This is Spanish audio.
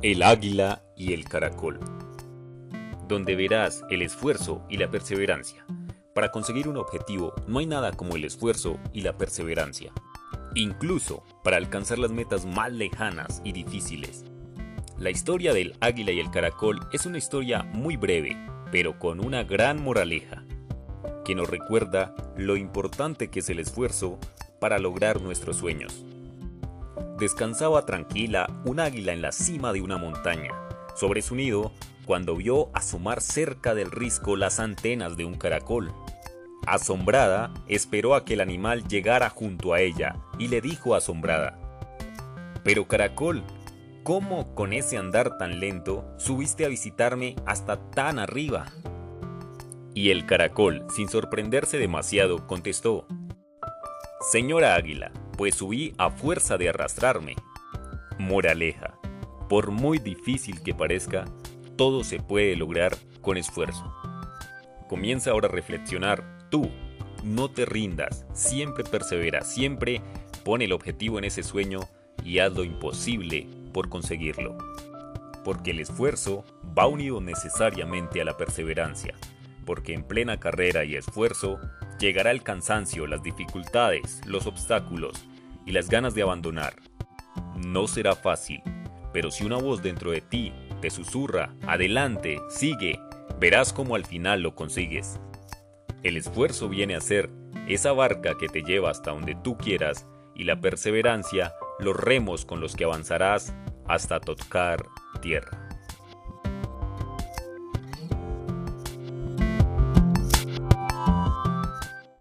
El águila y el caracol, donde verás el esfuerzo y la perseverancia. Para conseguir un objetivo no hay nada como el esfuerzo y la perseverancia, incluso para alcanzar las metas más lejanas y difíciles. La historia del águila y el caracol es una historia muy breve, pero con una gran moraleja, que nos recuerda lo importante que es el esfuerzo para lograr nuestros sueños descansaba tranquila un águila en la cima de una montaña, sobre su nido, cuando vio asomar cerca del risco las antenas de un caracol. Asombrada, esperó a que el animal llegara junto a ella y le dijo asombrada, Pero caracol, ¿cómo con ese andar tan lento subiste a visitarme hasta tan arriba? Y el caracol, sin sorprenderse demasiado, contestó, Señora Águila, pues subí a fuerza de arrastrarme. Moraleja, por muy difícil que parezca, todo se puede lograr con esfuerzo. Comienza ahora a reflexionar tú, no te rindas, siempre persevera, siempre pone el objetivo en ese sueño y haz lo imposible por conseguirlo. Porque el esfuerzo va unido necesariamente a la perseverancia, porque en plena carrera y esfuerzo llegará el cansancio, las dificultades, los obstáculos y las ganas de abandonar. No será fácil, pero si una voz dentro de ti te susurra, adelante, sigue, verás cómo al final lo consigues. El esfuerzo viene a ser esa barca que te lleva hasta donde tú quieras y la perseverancia los remos con los que avanzarás hasta tocar tierra.